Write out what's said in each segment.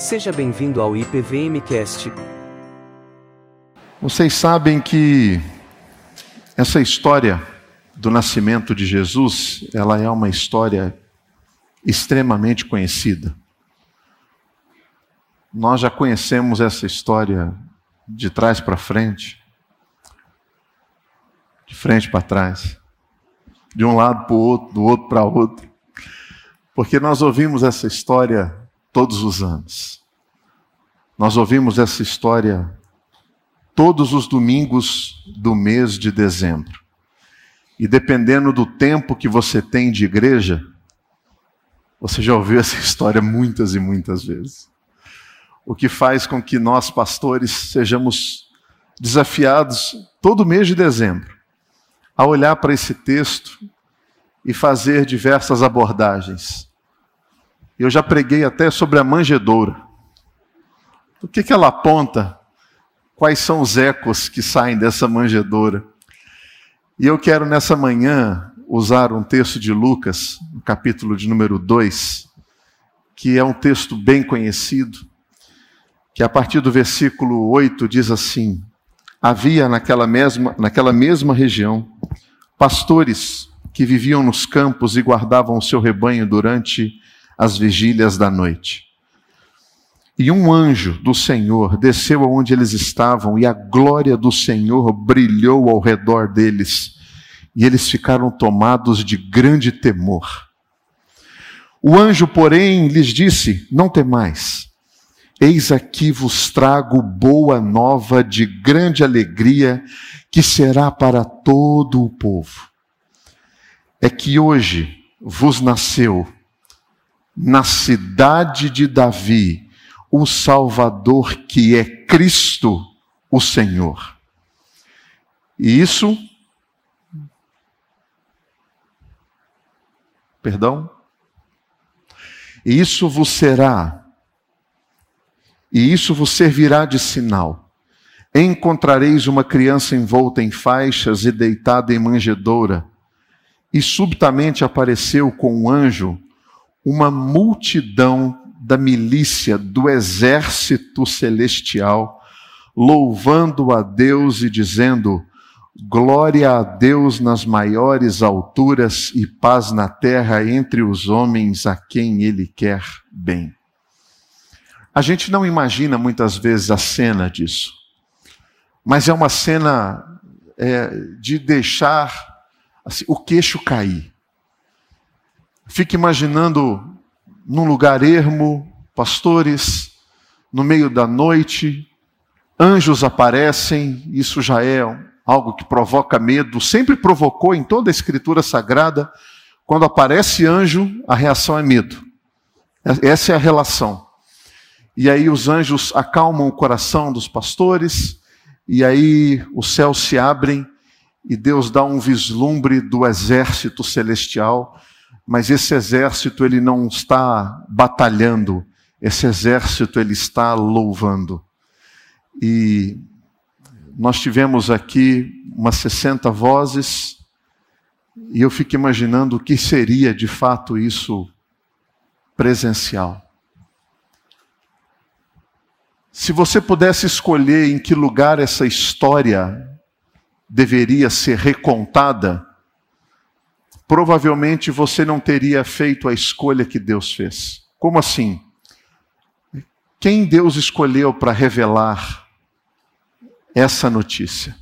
Seja bem-vindo ao IPVMcast. Vocês sabem que essa história do nascimento de Jesus, ela é uma história extremamente conhecida. Nós já conhecemos essa história de trás para frente, de frente para trás, de um lado para o outro, do outro para outro, porque nós ouvimos essa história todos os anos. Nós ouvimos essa história todos os domingos do mês de dezembro. E dependendo do tempo que você tem de igreja, você já ouviu essa história muitas e muitas vezes o que faz com que nós, pastores, sejamos desafiados todo mês de dezembro a olhar para esse texto e fazer diversas abordagens. Eu já preguei até sobre a manjedoura. O que, que ela aponta? Quais são os ecos que saem dessa manjedoura? E eu quero nessa manhã usar um texto de Lucas, no capítulo de número 2, que é um texto bem conhecido, que a partir do versículo 8 diz assim: Havia naquela mesma, naquela mesma região pastores que viviam nos campos e guardavam o seu rebanho durante as vigílias da noite. E um anjo do Senhor desceu aonde eles estavam, e a glória do Senhor brilhou ao redor deles, e eles ficaram tomados de grande temor. O anjo, porém, lhes disse: Não temais. Eis aqui vos trago boa nova de grande alegria, que será para todo o povo. É que hoje vos nasceu, na cidade de Davi, o Salvador que é Cristo, o Senhor. E isso. Perdão? E isso vos será e isso vos servirá de sinal. Encontrareis uma criança envolta em faixas e deitada em manjedoura. E subitamente apareceu com um anjo uma multidão da milícia do exército celestial, louvando a Deus e dizendo: Glória a Deus nas maiores alturas e paz na terra entre os homens a quem Ele quer bem. A gente não imagina muitas vezes a cena disso, mas é uma cena é, de deixar assim, o queixo cair. Fique imaginando num lugar ermo, pastores, no meio da noite, anjos aparecem, isso já é algo que provoca medo, sempre provocou em toda a escritura sagrada. Quando aparece anjo, a reação é medo. Essa é a relação. E aí os anjos acalmam o coração dos pastores, e aí os céus se abrem e Deus dá um vislumbre do exército celestial, mas esse exército ele não está batalhando, esse exército ele está louvando. E nós tivemos aqui umas 60 vozes, e eu fico imaginando o que seria de fato isso presencial. Se você pudesse escolher em que lugar essa história deveria ser recontada, provavelmente você não teria feito a escolha que Deus fez. Como assim? Quem Deus escolheu para revelar essa notícia?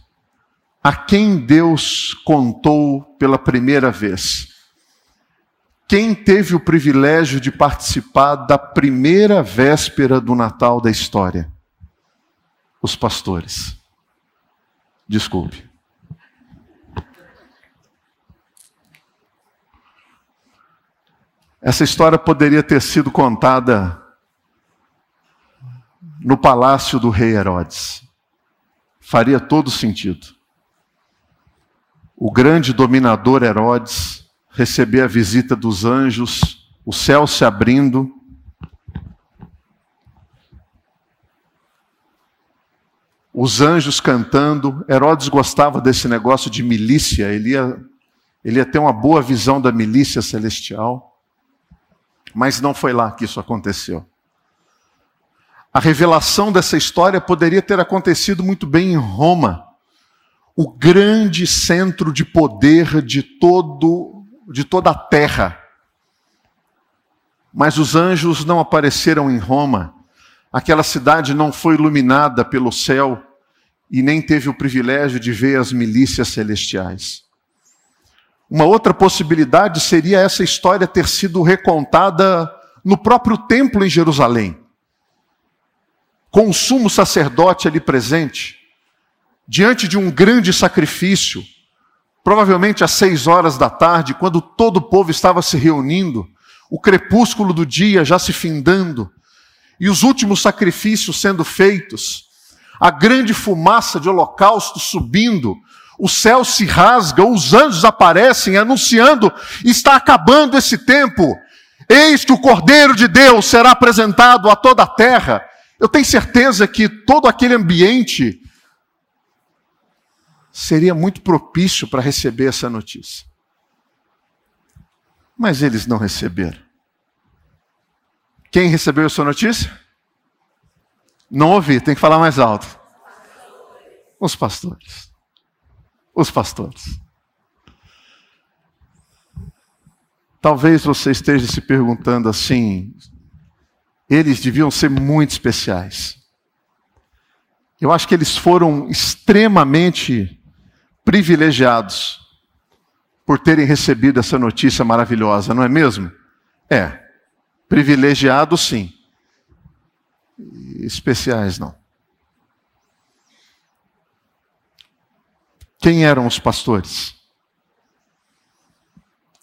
A quem Deus contou pela primeira vez? Quem teve o privilégio de participar da primeira véspera do Natal da história? Os pastores. Desculpe. Essa história poderia ter sido contada no palácio do rei Herodes. Faria todo sentido. O grande dominador Herodes receber a visita dos anjos, o céu se abrindo. Os anjos cantando. Herodes gostava desse negócio de milícia, ele ia, ele ia ter uma boa visão da milícia celestial. Mas não foi lá que isso aconteceu. A revelação dessa história poderia ter acontecido muito bem em Roma, o grande centro de poder de todo de toda a terra. Mas os anjos não apareceram em Roma. Aquela cidade não foi iluminada pelo céu e nem teve o privilégio de ver as milícias celestiais. Uma outra possibilidade seria essa história ter sido recontada no próprio templo em Jerusalém, com o sumo sacerdote ali presente, diante de um grande sacrifício, provavelmente às seis horas da tarde, quando todo o povo estava se reunindo, o crepúsculo do dia já se findando, e os últimos sacrifícios sendo feitos, a grande fumaça de holocausto subindo, o céu se rasga, os anjos aparecem anunciando: está acabando esse tempo. Eis que o Cordeiro de Deus será apresentado a toda a terra. Eu tenho certeza que todo aquele ambiente seria muito propício para receber essa notícia. Mas eles não receberam. Quem recebeu essa notícia? Não ouvi, tem que falar mais alto. Os pastores os pastores. Talvez você esteja se perguntando assim: eles deviam ser muito especiais. Eu acho que eles foram extremamente privilegiados por terem recebido essa notícia maravilhosa, não é mesmo? É. Privilegiados, sim. Especiais, não. Quem eram os pastores?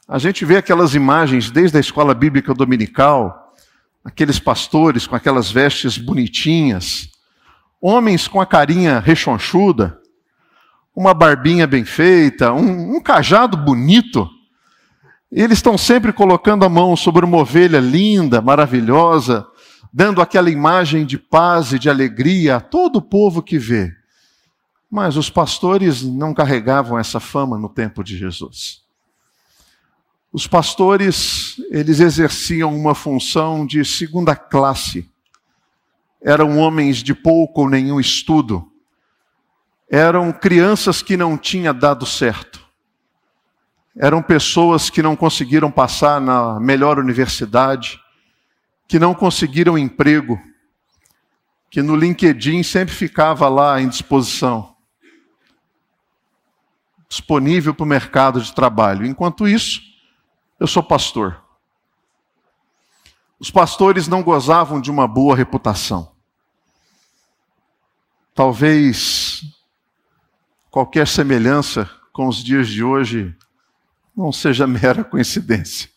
A gente vê aquelas imagens desde a escola bíblica dominical, aqueles pastores com aquelas vestes bonitinhas, homens com a carinha rechonchuda, uma barbinha bem feita, um, um cajado bonito. Eles estão sempre colocando a mão sobre uma ovelha linda, maravilhosa, dando aquela imagem de paz e de alegria a todo o povo que vê. Mas os pastores não carregavam essa fama no tempo de Jesus. Os pastores, eles exerciam uma função de segunda classe. Eram homens de pouco ou nenhum estudo. Eram crianças que não tinham dado certo. Eram pessoas que não conseguiram passar na melhor universidade, que não conseguiram emprego, que no LinkedIn sempre ficava lá em disposição disponível para o mercado de trabalho. Enquanto isso, eu sou pastor. Os pastores não gozavam de uma boa reputação. Talvez qualquer semelhança com os dias de hoje não seja mera coincidência.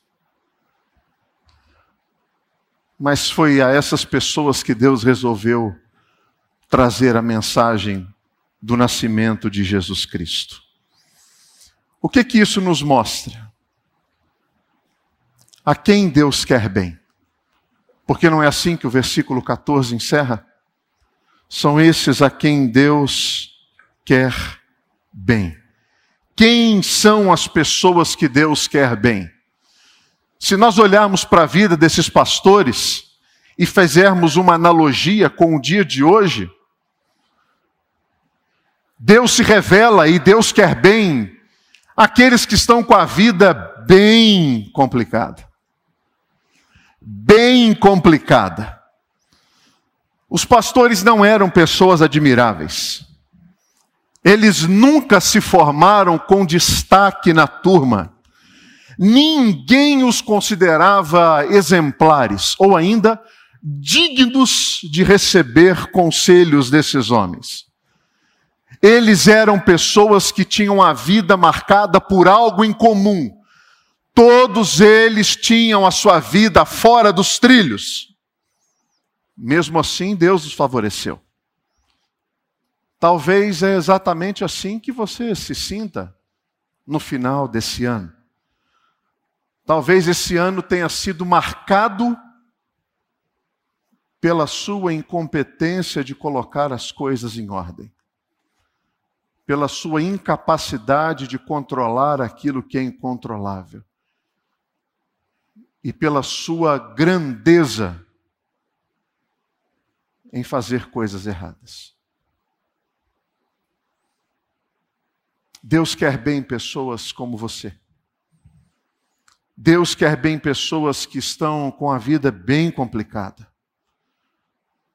Mas foi a essas pessoas que Deus resolveu trazer a mensagem do nascimento de Jesus Cristo. O que que isso nos mostra? A quem Deus quer bem? Porque não é assim que o versículo 14 encerra? São esses a quem Deus quer bem. Quem são as pessoas que Deus quer bem? Se nós olharmos para a vida desses pastores e fizermos uma analogia com o dia de hoje, Deus se revela e Deus quer bem aqueles que estão com a vida bem complicada. Bem complicada. Os pastores não eram pessoas admiráveis. Eles nunca se formaram com destaque na turma. Ninguém os considerava exemplares ou ainda dignos de receber conselhos desses homens. Eles eram pessoas que tinham a vida marcada por algo em comum. Todos eles tinham a sua vida fora dos trilhos. Mesmo assim, Deus os favoreceu. Talvez é exatamente assim que você se sinta no final desse ano. Talvez esse ano tenha sido marcado pela sua incompetência de colocar as coisas em ordem pela sua incapacidade de controlar aquilo que é incontrolável e pela sua grandeza em fazer coisas erradas. Deus quer bem pessoas como você. Deus quer bem pessoas que estão com a vida bem complicada.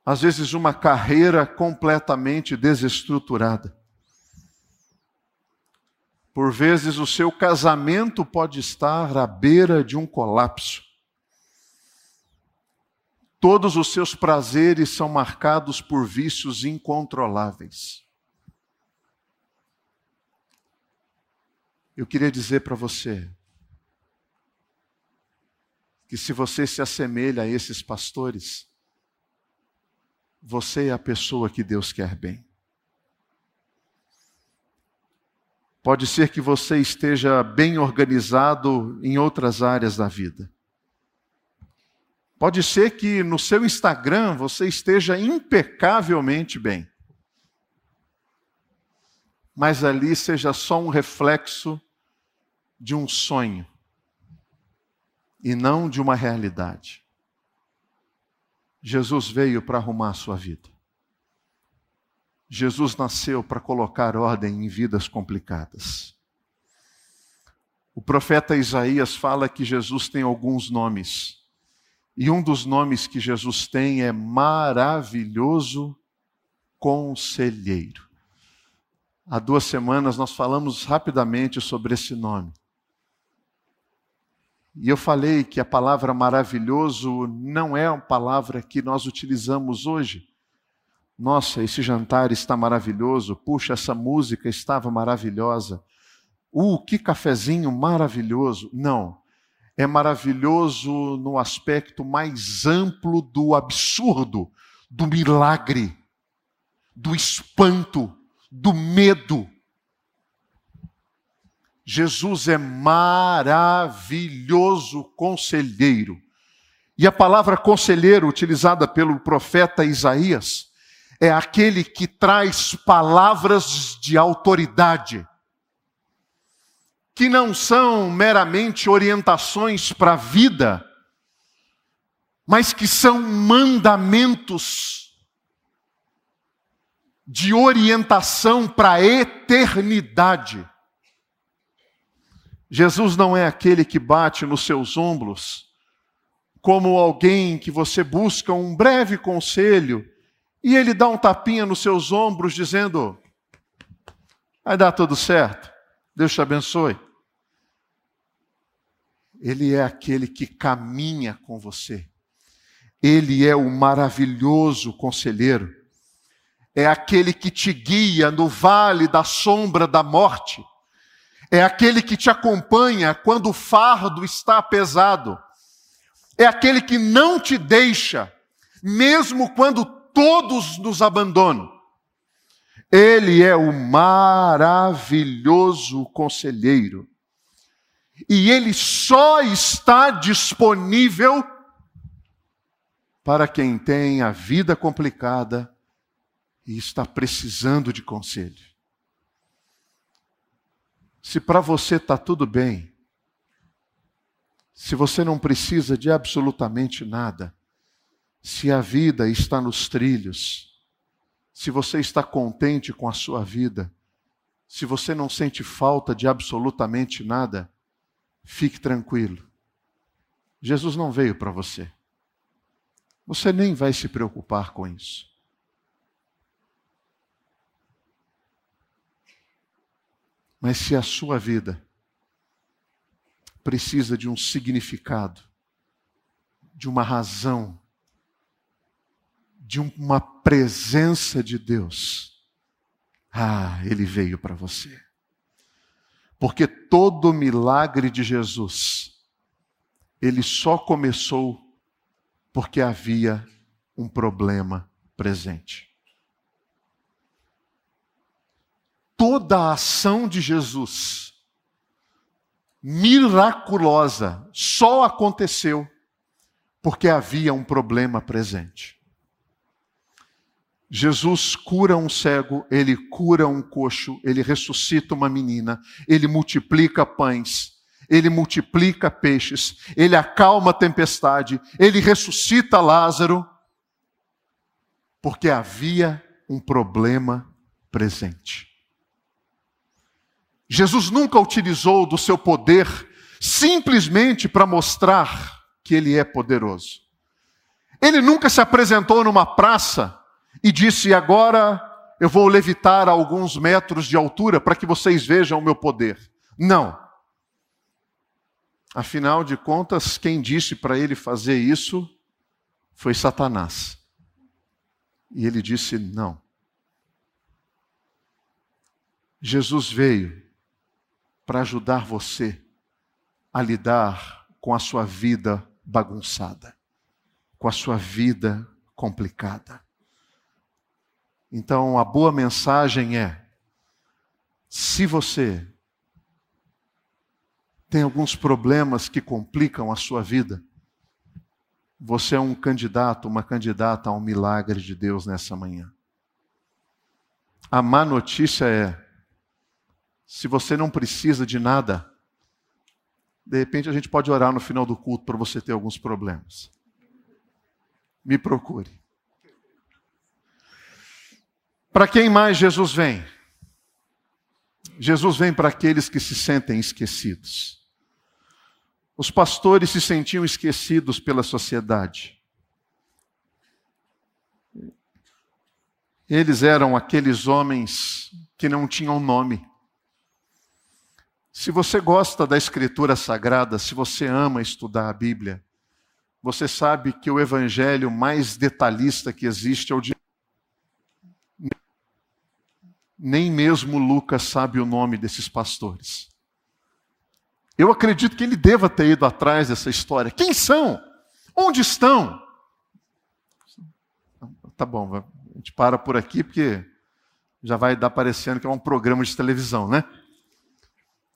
Às vezes, uma carreira completamente desestruturada. Por vezes, o seu casamento pode estar à beira de um colapso. Todos os seus prazeres são marcados por vícios incontroláveis. Eu queria dizer para você que se você se assemelha a esses pastores, você é a pessoa que Deus quer bem. Pode ser que você esteja bem organizado em outras áreas da vida. Pode ser que no seu Instagram você esteja impecavelmente bem. Mas ali seja só um reflexo de um sonho e não de uma realidade. Jesus veio para arrumar a sua vida. Jesus nasceu para colocar ordem em vidas complicadas. O profeta Isaías fala que Jesus tem alguns nomes. E um dos nomes que Jesus tem é maravilhoso conselheiro. Há duas semanas nós falamos rapidamente sobre esse nome. E eu falei que a palavra maravilhoso não é uma palavra que nós utilizamos hoje. Nossa, esse jantar está maravilhoso. Puxa, essa música estava maravilhosa. Uh, que cafezinho maravilhoso. Não. É maravilhoso no aspecto mais amplo do absurdo, do milagre, do espanto, do medo. Jesus é maravilhoso conselheiro. E a palavra conselheiro utilizada pelo profeta Isaías é aquele que traz palavras de autoridade, que não são meramente orientações para a vida, mas que são mandamentos de orientação para a eternidade. Jesus não é aquele que bate nos seus ombros como alguém que você busca um breve conselho e ele dá um tapinha nos seus ombros dizendo: vai dar tudo certo, Deus te abençoe. Ele é aquele que caminha com você. Ele é o maravilhoso conselheiro. É aquele que te guia no vale da sombra da morte é aquele que te acompanha quando o fardo está pesado, é aquele que não te deixa, mesmo quando todos nos abandonam. Ele é o maravilhoso conselheiro. E ele só está disponível para quem tem a vida complicada e está precisando de conselho. Se para você está tudo bem, se você não precisa de absolutamente nada, se a vida está nos trilhos, se você está contente com a sua vida, se você não sente falta de absolutamente nada, fique tranquilo. Jesus não veio para você. Você nem vai se preocupar com isso. Mas se a sua vida precisa de um significado, de uma razão, de uma presença de Deus, ah, ele veio para você. Porque todo milagre de Jesus, ele só começou porque havia um problema presente. toda a ação de Jesus, miraculosa, só aconteceu porque havia um problema presente. Jesus cura um cego, ele cura um coxo, ele ressuscita uma menina, ele multiplica pães, ele multiplica peixes, ele acalma a tempestade, ele ressuscita Lázaro. Porque havia um problema presente. Jesus nunca utilizou do seu poder simplesmente para mostrar que ele é poderoso. Ele nunca se apresentou numa praça e disse: Agora eu vou levitar alguns metros de altura para que vocês vejam o meu poder. Não. Afinal de contas, quem disse para ele fazer isso foi Satanás. E ele disse: Não. Jesus veio para ajudar você a lidar com a sua vida bagunçada, com a sua vida complicada. Então, a boa mensagem é: se você tem alguns problemas que complicam a sua vida, você é um candidato, uma candidata a um milagre de Deus nessa manhã. A má notícia é: se você não precisa de nada, de repente a gente pode orar no final do culto para você ter alguns problemas. Me procure. Para quem mais Jesus vem? Jesus vem para aqueles que se sentem esquecidos. Os pastores se sentiam esquecidos pela sociedade. Eles eram aqueles homens que não tinham nome. Se você gosta da Escritura Sagrada, se você ama estudar a Bíblia, você sabe que o evangelho mais detalhista que existe é o de. Nem mesmo Lucas sabe o nome desses pastores. Eu acredito que ele deva ter ido atrás dessa história. Quem são? Onde estão? Tá bom, a gente para por aqui porque já vai dar parecendo que é um programa de televisão, né?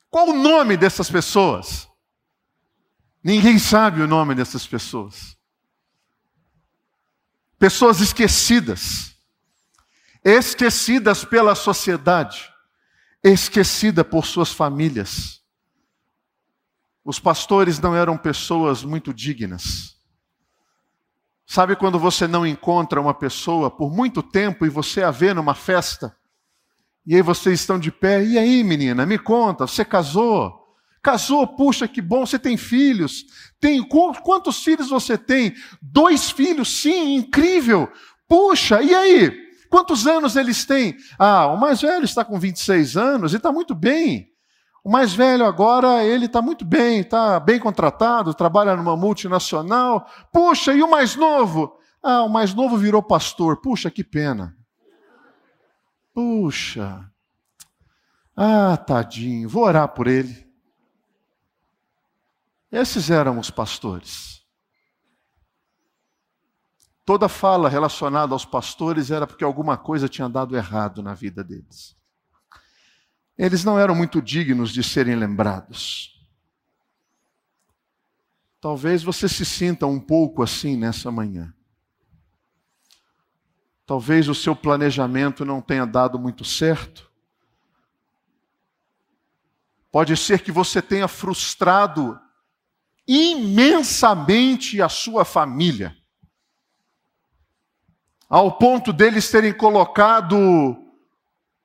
Qual o nome dessas pessoas? Ninguém sabe o nome dessas pessoas. Pessoas esquecidas, esquecidas pela sociedade, esquecida por suas famílias. Os pastores não eram pessoas muito dignas. Sabe quando você não encontra uma pessoa por muito tempo e você a vê numa festa? E aí vocês estão de pé. E aí, menina, me conta, você casou? Casou, puxa, que bom, você tem filhos? Tem quantos filhos você tem? Dois filhos, sim, incrível. Puxa, e aí? Quantos anos eles têm? Ah, o mais velho está com 26 anos e está muito bem. O mais velho agora, ele está muito bem, está bem contratado, trabalha numa multinacional. Puxa, e o mais novo? Ah, o mais novo virou pastor. Puxa, que pena. Puxa, ah, tadinho, vou orar por ele. Esses eram os pastores. Toda fala relacionada aos pastores era porque alguma coisa tinha dado errado na vida deles. Eles não eram muito dignos de serem lembrados. Talvez você se sinta um pouco assim nessa manhã. Talvez o seu planejamento não tenha dado muito certo. Pode ser que você tenha frustrado imensamente a sua família, ao ponto deles terem colocado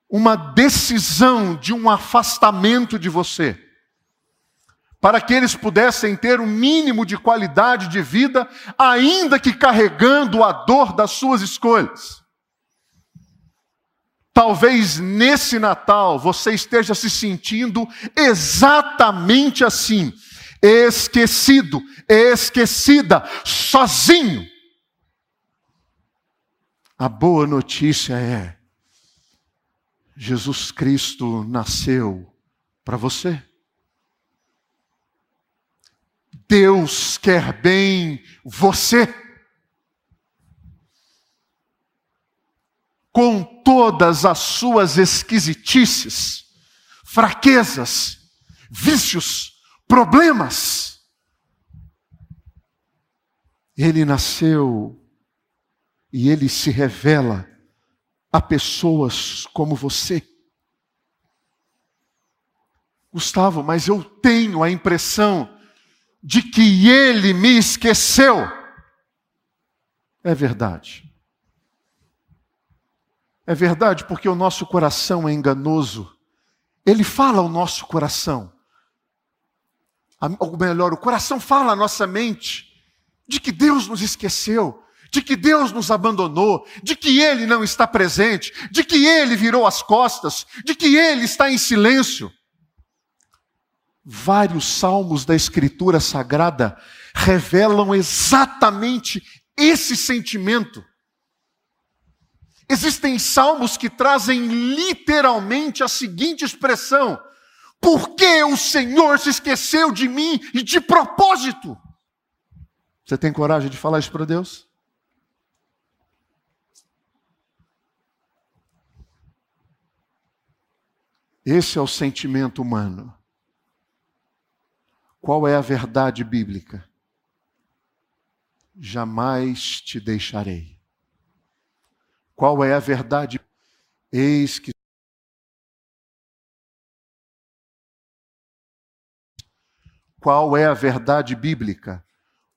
uma decisão de um afastamento de você, para que eles pudessem ter um mínimo de qualidade de vida, ainda que carregando a dor das suas escolhas. Talvez nesse Natal você esteja se sentindo exatamente assim, esquecido, esquecida, sozinho. A boa notícia é: Jesus Cristo nasceu para você. Deus quer bem você. com todas as suas esquisitices, fraquezas, vícios, problemas. Ele nasceu e ele se revela a pessoas como você. Gustavo, mas eu tenho a impressão de que ele me esqueceu. É verdade. É verdade, porque o nosso coração é enganoso. Ele fala ao nosso coração. Ou melhor, o coração fala à nossa mente de que Deus nos esqueceu, de que Deus nos abandonou, de que Ele não está presente, de que Ele virou as costas, de que Ele está em silêncio. Vários salmos da Escritura Sagrada revelam exatamente esse sentimento. Existem salmos que trazem literalmente a seguinte expressão: Por que o Senhor se esqueceu de mim e de propósito? Você tem coragem de falar isso para Deus? Esse é o sentimento humano. Qual é a verdade bíblica? Jamais te deixarei. Qual é a verdade? Eis que Qual é a verdade bíblica?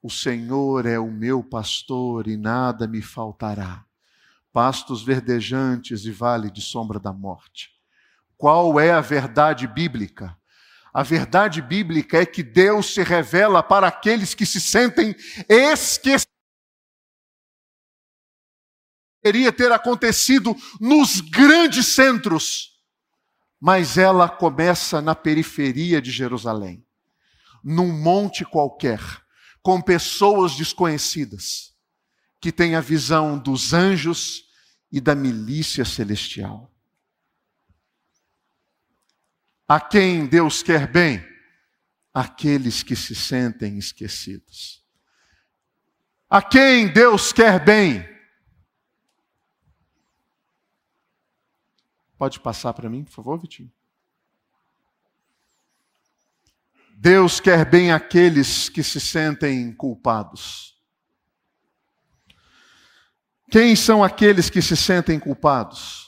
O Senhor é o meu pastor e nada me faltará. Pastos verdejantes e vale de sombra da morte. Qual é a verdade bíblica? A verdade bíblica é que Deus se revela para aqueles que se sentem esquecidos. Deveria ter acontecido nos grandes centros, mas ela começa na periferia de Jerusalém, num monte qualquer, com pessoas desconhecidas, que têm a visão dos anjos e da milícia celestial. A quem Deus quer bem? Aqueles que se sentem esquecidos. A quem Deus quer bem? Pode passar para mim, por favor, Vitinho? Deus quer bem aqueles que se sentem culpados. Quem são aqueles que se sentem culpados?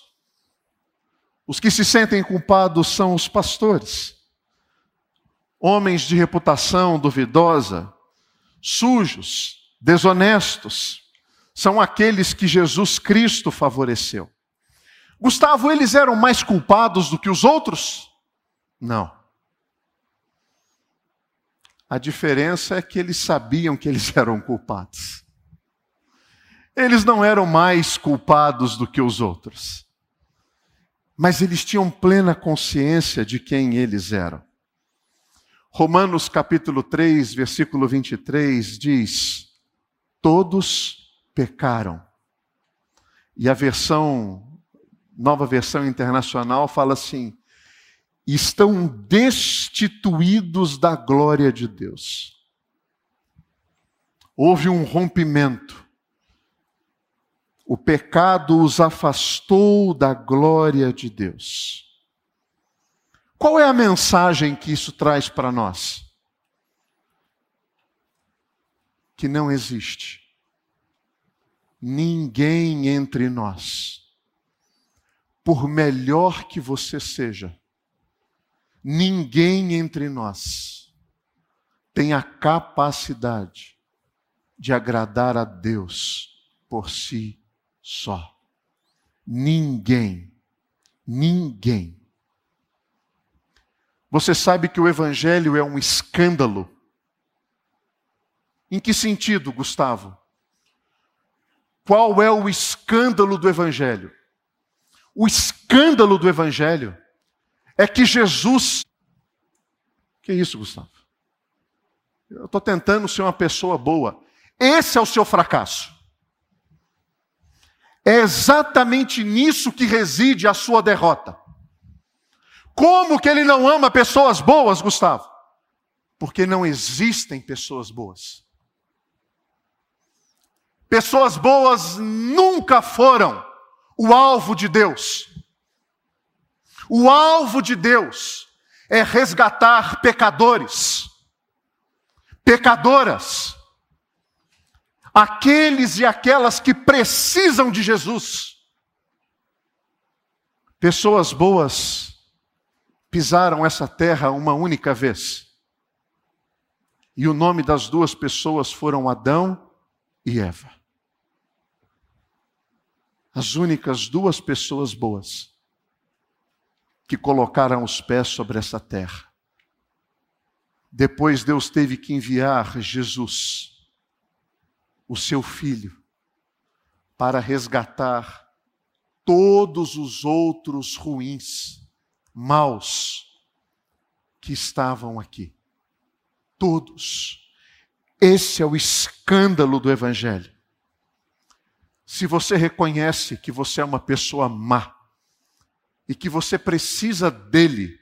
Os que se sentem culpados são os pastores, homens de reputação duvidosa, sujos, desonestos, são aqueles que Jesus Cristo favoreceu. Gustavo, eles eram mais culpados do que os outros? Não. A diferença é que eles sabiam que eles eram culpados. Eles não eram mais culpados do que os outros mas eles tinham plena consciência de quem eles eram. Romanos capítulo 3, versículo 23 diz: Todos pecaram. E a versão, nova versão internacional, fala assim: estão destituídos da glória de Deus. Houve um rompimento o pecado os afastou da glória de Deus. Qual é a mensagem que isso traz para nós? Que não existe ninguém entre nós, por melhor que você seja, ninguém entre nós tem a capacidade de agradar a Deus por si só. Ninguém, ninguém. Você sabe que o Evangelho é um escândalo. Em que sentido, Gustavo? Qual é o escândalo do Evangelho? O escândalo do Evangelho é que Jesus. Que isso, Gustavo? Eu estou tentando ser uma pessoa boa. Esse é o seu fracasso. É exatamente nisso que reside a sua derrota. Como que ele não ama pessoas boas, Gustavo? Porque não existem pessoas boas. Pessoas boas nunca foram o alvo de Deus. O alvo de Deus é resgatar pecadores, pecadoras, aqueles e aquelas que precisam de Jesus. Pessoas boas pisaram essa terra uma única vez. E o nome das duas pessoas foram Adão e Eva. as únicas duas pessoas boas que colocaram os pés sobre essa terra. Depois Deus teve que enviar Jesus, o seu filho, para resgatar todos os outros ruins, maus, que estavam aqui. Todos. Esse é o escândalo do Evangelho. Se você reconhece que você é uma pessoa má e que você precisa dele,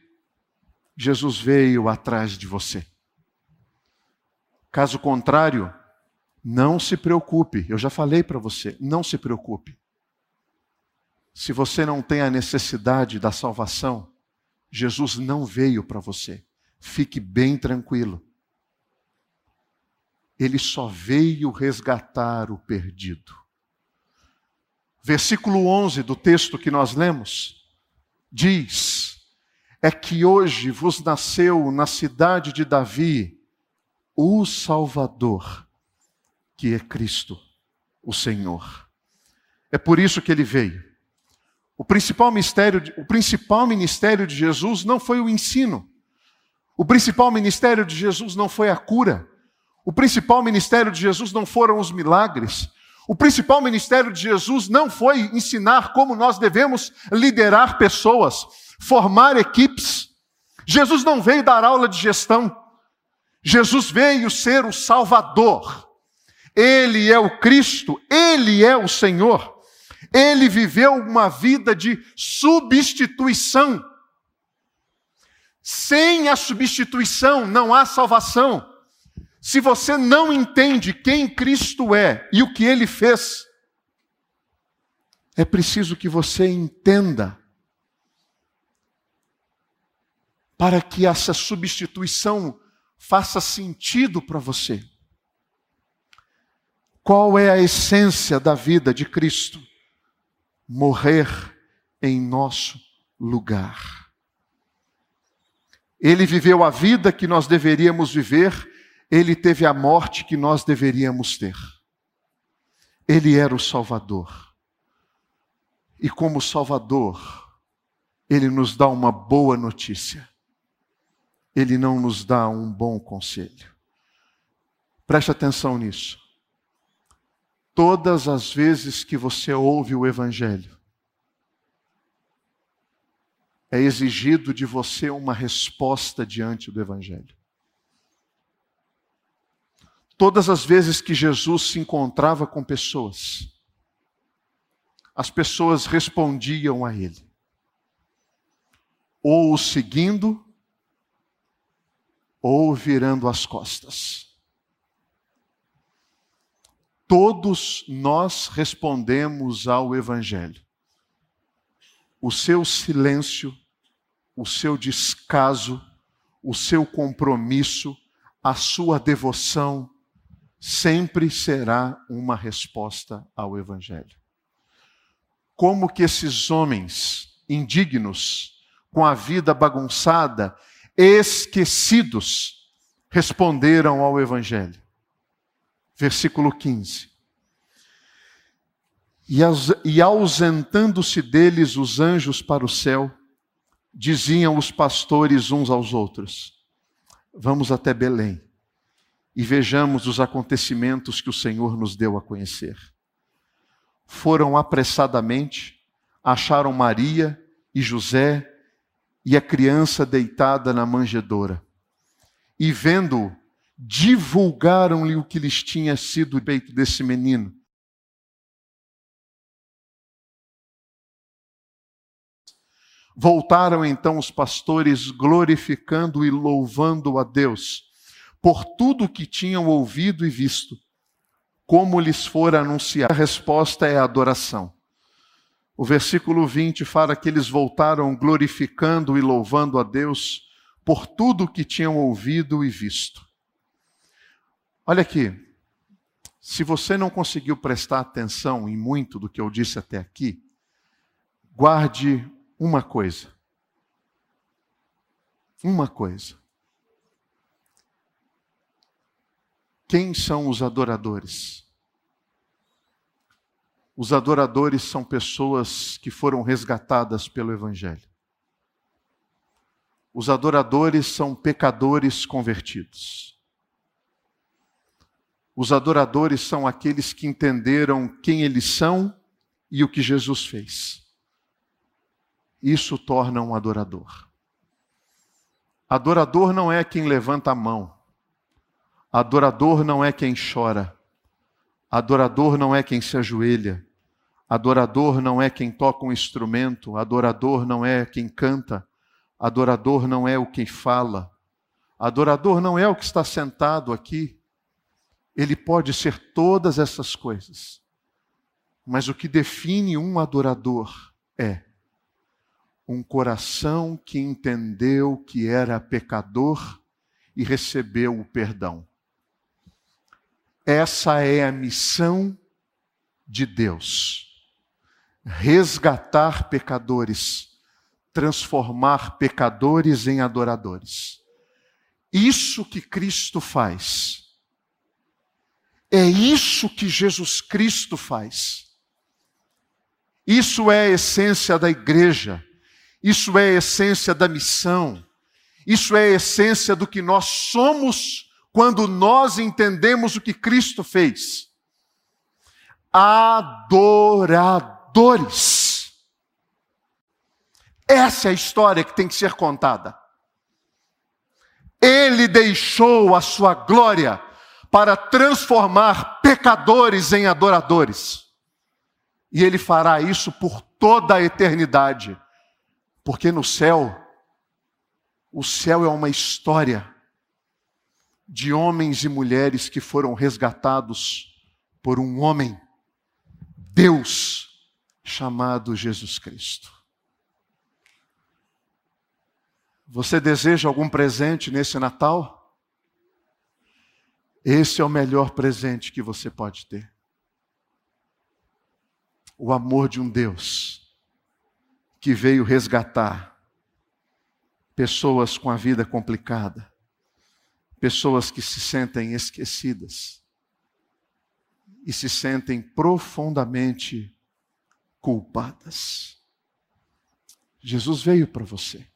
Jesus veio atrás de você. Caso contrário, não se preocupe. Eu já falei para você, não se preocupe. Se você não tem a necessidade da salvação, Jesus não veio para você. Fique bem tranquilo. Ele só veio resgatar o perdido. Versículo 11 do texto que nós lemos diz: É que hoje vos nasceu na cidade de Davi o Salvador, que é Cristo, o Senhor. É por isso que ele veio. O principal mistério, o principal ministério de Jesus não foi o ensino. O principal ministério de Jesus não foi a cura. O principal ministério de Jesus não foram os milagres. O principal ministério de Jesus não foi ensinar como nós devemos liderar pessoas, formar equipes. Jesus não veio dar aula de gestão. Jesus veio ser o Salvador. Ele é o Cristo, ele é o Senhor. Ele viveu uma vida de substituição. Sem a substituição não há salvação. Se você não entende quem Cristo é e o que ele fez, é preciso que você entenda para que essa substituição faça sentido para você. Qual é a essência da vida de Cristo? Morrer em nosso lugar. Ele viveu a vida que nós deveríamos viver ele teve a morte que nós deveríamos ter. Ele era o Salvador. E como Salvador, ele nos dá uma boa notícia. Ele não nos dá um bom conselho. Preste atenção nisso. Todas as vezes que você ouve o Evangelho, é exigido de você uma resposta diante do Evangelho. Todas as vezes que Jesus se encontrava com pessoas, as pessoas respondiam a ele, ou o seguindo, ou virando as costas. Todos nós respondemos ao Evangelho. O seu silêncio, o seu descaso, o seu compromisso, a sua devoção, sempre será uma resposta ao Evangelho. Como que esses homens indignos, com a vida bagunçada, esquecidos, responderam ao Evangelho. Versículo 15. E ausentando-se deles os anjos para o céu, diziam os pastores uns aos outros: Vamos até Belém e vejamos os acontecimentos que o Senhor nos deu a conhecer. Foram apressadamente, acharam Maria e José e a criança deitada na manjedoura. E vendo, divulgaram-lhe o que lhes tinha sido feito desse menino. Voltaram então os pastores glorificando e louvando a Deus por tudo que tinham ouvido e visto, como lhes fora anunciado. A resposta é a adoração. O versículo 20 fala que eles voltaram glorificando e louvando a Deus por tudo que tinham ouvido e visto. Olha aqui, se você não conseguiu prestar atenção em muito do que eu disse até aqui, guarde uma coisa. Uma coisa. Quem são os adoradores? Os adoradores são pessoas que foram resgatadas pelo Evangelho. Os adoradores são pecadores convertidos. Os adoradores são aqueles que entenderam quem eles são e o que Jesus fez. Isso torna um adorador. Adorador não é quem levanta a mão. Adorador não é quem chora. Adorador não é quem se ajoelha. Adorador não é quem toca um instrumento. Adorador não é quem canta. Adorador não é o que fala. Adorador não é o que está sentado aqui. Ele pode ser todas essas coisas. Mas o que define um adorador é um coração que entendeu que era pecador e recebeu o perdão. Essa é a missão de Deus: resgatar pecadores, transformar pecadores em adoradores. Isso que Cristo faz. É isso que Jesus Cristo faz. Isso é a essência da igreja. Isso é a essência da missão. Isso é a essência do que nós somos quando nós entendemos o que Cristo fez. Adoradores. Essa é a história que tem que ser contada. Ele deixou a sua glória para transformar pecadores em adoradores. E ele fará isso por toda a eternidade. Porque no céu, o céu é uma história de homens e mulheres que foram resgatados por um homem, Deus, chamado Jesus Cristo. Você deseja algum presente nesse Natal? Esse é o melhor presente que você pode ter. O amor de um Deus que veio resgatar pessoas com a vida complicada, pessoas que se sentem esquecidas e se sentem profundamente culpadas. Jesus veio para você.